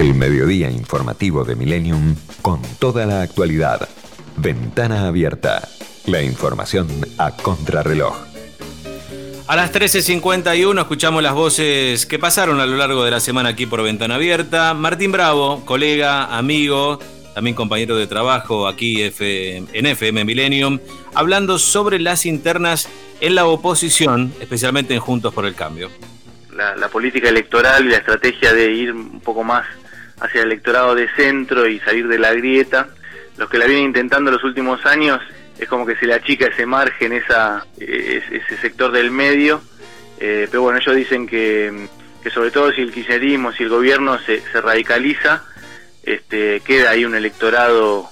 El mediodía informativo de Millennium con toda la actualidad. Ventana abierta. La información a contrarreloj. A las 13.51 escuchamos las voces que pasaron a lo largo de la semana aquí por Ventana Abierta. Martín Bravo, colega, amigo, también compañero de trabajo aquí en FM Millennium, hablando sobre las internas en la oposición, especialmente en Juntos por el Cambio. La, política electoral y la estrategia de ir un poco más hacia el electorado de centro y salir de la grieta, los que la vienen intentando los últimos años, es como que se le achica ese margen, esa, ese sector del medio, eh, pero bueno, ellos dicen que, que sobre todo si el kirchnerismo, si el gobierno se, se radicaliza, este, queda ahí un electorado,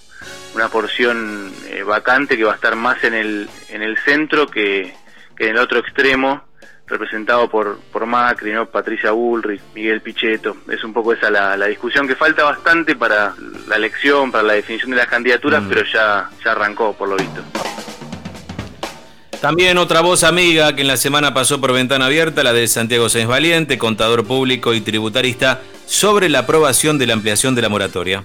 una porción eh, vacante que va a estar más en el, en el centro que, en el otro extremo, representado por, por Macri, ¿no? Patricia Bullrich, Miguel Pichetto. Es un poco esa la, discusión que falta bastante para la elección, para la definición de las candidaturas, mm. pero ya, ya arrancó por lo visto. También otra voz amiga que en la semana pasó por ventana abierta, la de Santiago Sáenz Valiente, contador público y tributarista, sobre la aprobación de la ampliación de la moratoria.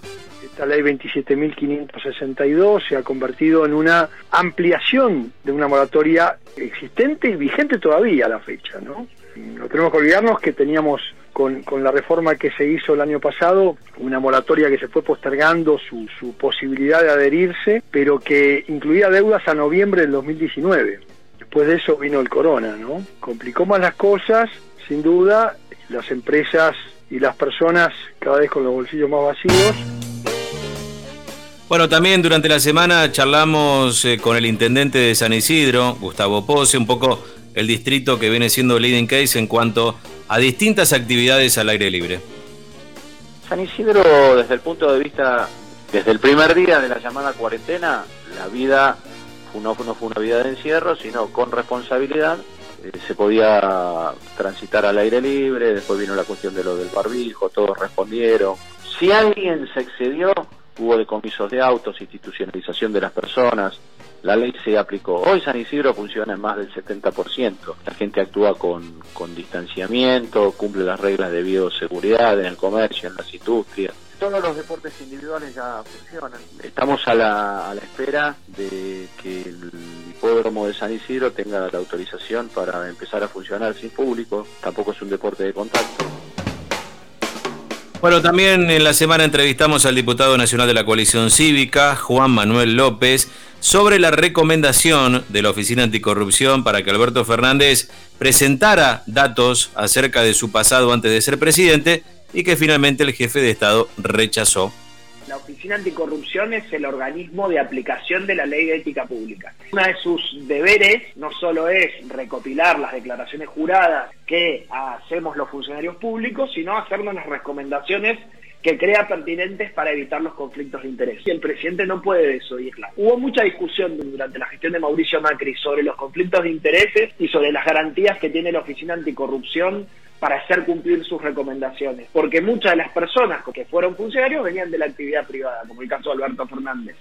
Esta ley 27.562 se ha convertido en una ampliación de una moratoria existente y vigente todavía a la fecha, ¿no? No tenemos que olvidarnos que teníamos con, con, la reforma que se hizo el año pasado, una moratoria que se fue postergando su, su posibilidad de adherirse, pero que incluía deudas a noviembre del 2019. Después de eso vino el corona, ¿no? Complicó más las cosas, sin duda, las empresas y las personas cada vez con los bolsillos más vacíos. Bueno, también durante la semana charlamos eh, con el intendente de San Isidro, Gustavo Pose, un poco el distrito que viene siendo leading case en cuanto a distintas actividades al aire libre. San Isidro, desde el punto de vista, desde el primer día de la llamada cuarentena, la vida no, no fue una vida de encierro, sino con responsabilidad. Eh, se podía transitar al aire libre, después vino la cuestión de lo del barbijo, todos respondieron. Si alguien se excedió, hubo decomisos de autos, institucionalización de las personas, la ley se aplicó. Hoy San Isidro funciona en más del 70%. La gente actúa con, con distanciamiento, cumple las reglas de bioseguridad en el comercio, en las industrias. Todos los deportes individuales ya funcionan. Estamos a la, a la espera de que el hipódromo de San Isidro tenga la autorización para empezar a funcionar sin público. Tampoco es un deporte de contacto. Bueno, también en la semana entrevistamos al diputado nacional de la coalición cívica, Juan Manuel López, sobre la recomendación de la Oficina Anticorrupción para que Alberto Fernández presentara datos acerca de su pasado antes de ser presidente y que finalmente el jefe de Estado rechazó. La Oficina Anticorrupción es el organismo de aplicación de la ley de ética pública. Uno de sus deberes no solo es recopilar las declaraciones juradas que hacemos los funcionarios públicos, sino hacernos las recomendaciones que crea pertinentes para evitar los conflictos de interés. Y el presidente no puede desoírla. Hubo mucha discusión durante la gestión de Mauricio Macri sobre los conflictos de intereses y sobre las garantías que tiene la Oficina Anticorrupción para hacer cumplir sus recomendaciones, porque muchas de las personas que fueron funcionarios venían de la actividad privada, como el caso de Alberto Fernández.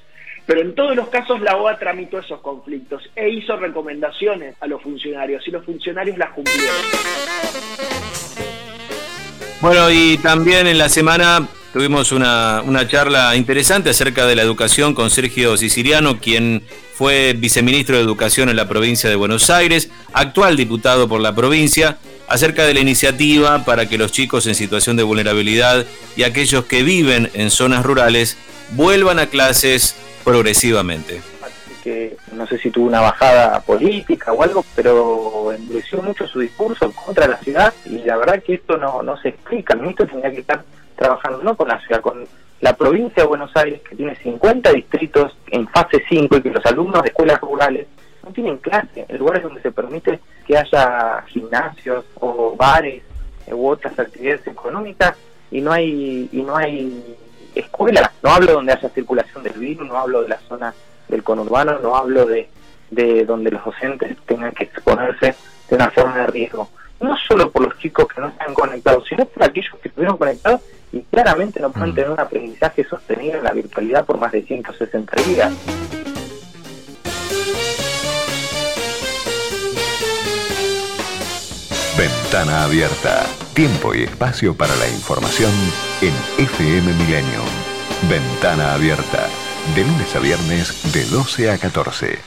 Pero en todos los casos la OA tramitó esos conflictos e hizo recomendaciones a los funcionarios y los funcionarios las cumplieron. Bueno, y también en la semana tuvimos una, charla interesante acerca de la educación con Sergio Siciliano, quien fue viceministro de Educación en la provincia de Buenos Aires, actual diputado por la provincia, acerca de la iniciativa para que los chicos en situación de vulnerabilidad y aquellos que viven en zonas rurales vuelvan a clases progresivamente. Que no sé si tuvo una bajada política o algo, pero endureció mucho su discurso contra la ciudad y la verdad que esto no, no se explica. El ministro tendría que estar trabajando no con la ciudad, con la provincia de Buenos Aires, que tiene 50 distritos en fase 5 y que los alumnos de escuelas rurales no tienen clase, en lugares donde se permite que haya gimnasios o bares u otras actividades económicas y no hay y no hay escuelas. No hablo donde haya circulación del virus, no hablo de las zonas del conurbano, no hablo de, de donde los docentes tengan que exponerse de una forma de riesgo. No solo por los chicos que no están conectados, sino por aquellos que estuvieron conectados y claramente no pueden mm. tener un aprendizaje sostenido en la virtualidad por más de 160 días. Ventana Abierta. Tiempo y espacio para la información en FM Millennium. Ventana Abierta. De lunes a viernes de 12 a 14.